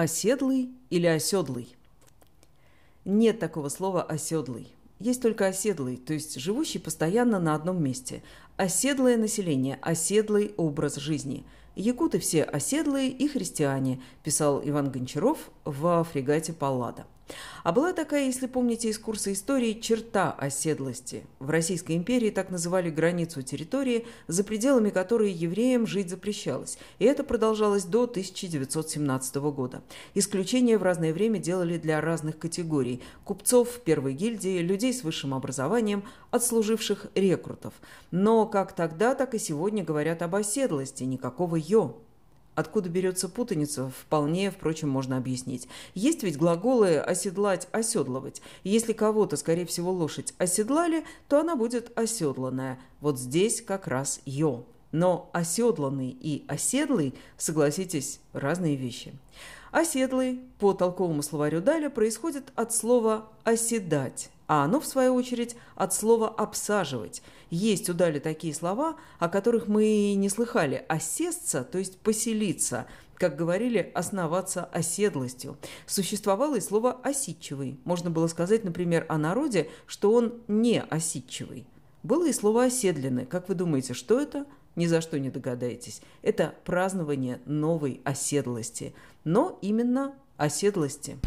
Оседлый или оседлый? Нет такого слова «оседлый». Есть только оседлый, то есть живущий постоянно на одном месте. Оседлое население, оседлый образ жизни. Якуты все оседлые и христиане, писал Иван Гончаров в фрегате «Паллада». А была такая, если помните из курса истории, черта оседлости. В Российской империи так называли границу территории, за пределами которой евреям жить запрещалось. И это продолжалось до 1917 года. Исключения в разное время делали для разных категорий – купцов первой гильдии, людей с высшим образованием, отслуживших рекрутов. Но как тогда, так и сегодня говорят об оседлости, никакого «ё». Откуда берется путаница, вполне, впрочем, можно объяснить. Есть ведь глаголы «оседлать», «оседлывать». Если кого-то, скорее всего, лошадь оседлали, то она будет оседланная. Вот здесь как раз «ё». Но оседланный и оседлый, согласитесь, разные вещи. Оседлый, по толковому словарю Даля, происходит от слова «оседать», а оно, в свою очередь, от слова «обсаживать». Есть у Дали такие слова, о которых мы и не слыхали. «Осесться», то есть «поселиться», как говорили, основаться оседлостью. Существовало и слово «осидчивый». Можно было сказать, например, о народе, что он не осидчивый. Было и слово «оседленный». Как вы думаете, что это? Ни за что не догадаетесь. Это празднование новой оседлости. Но именно оседлости.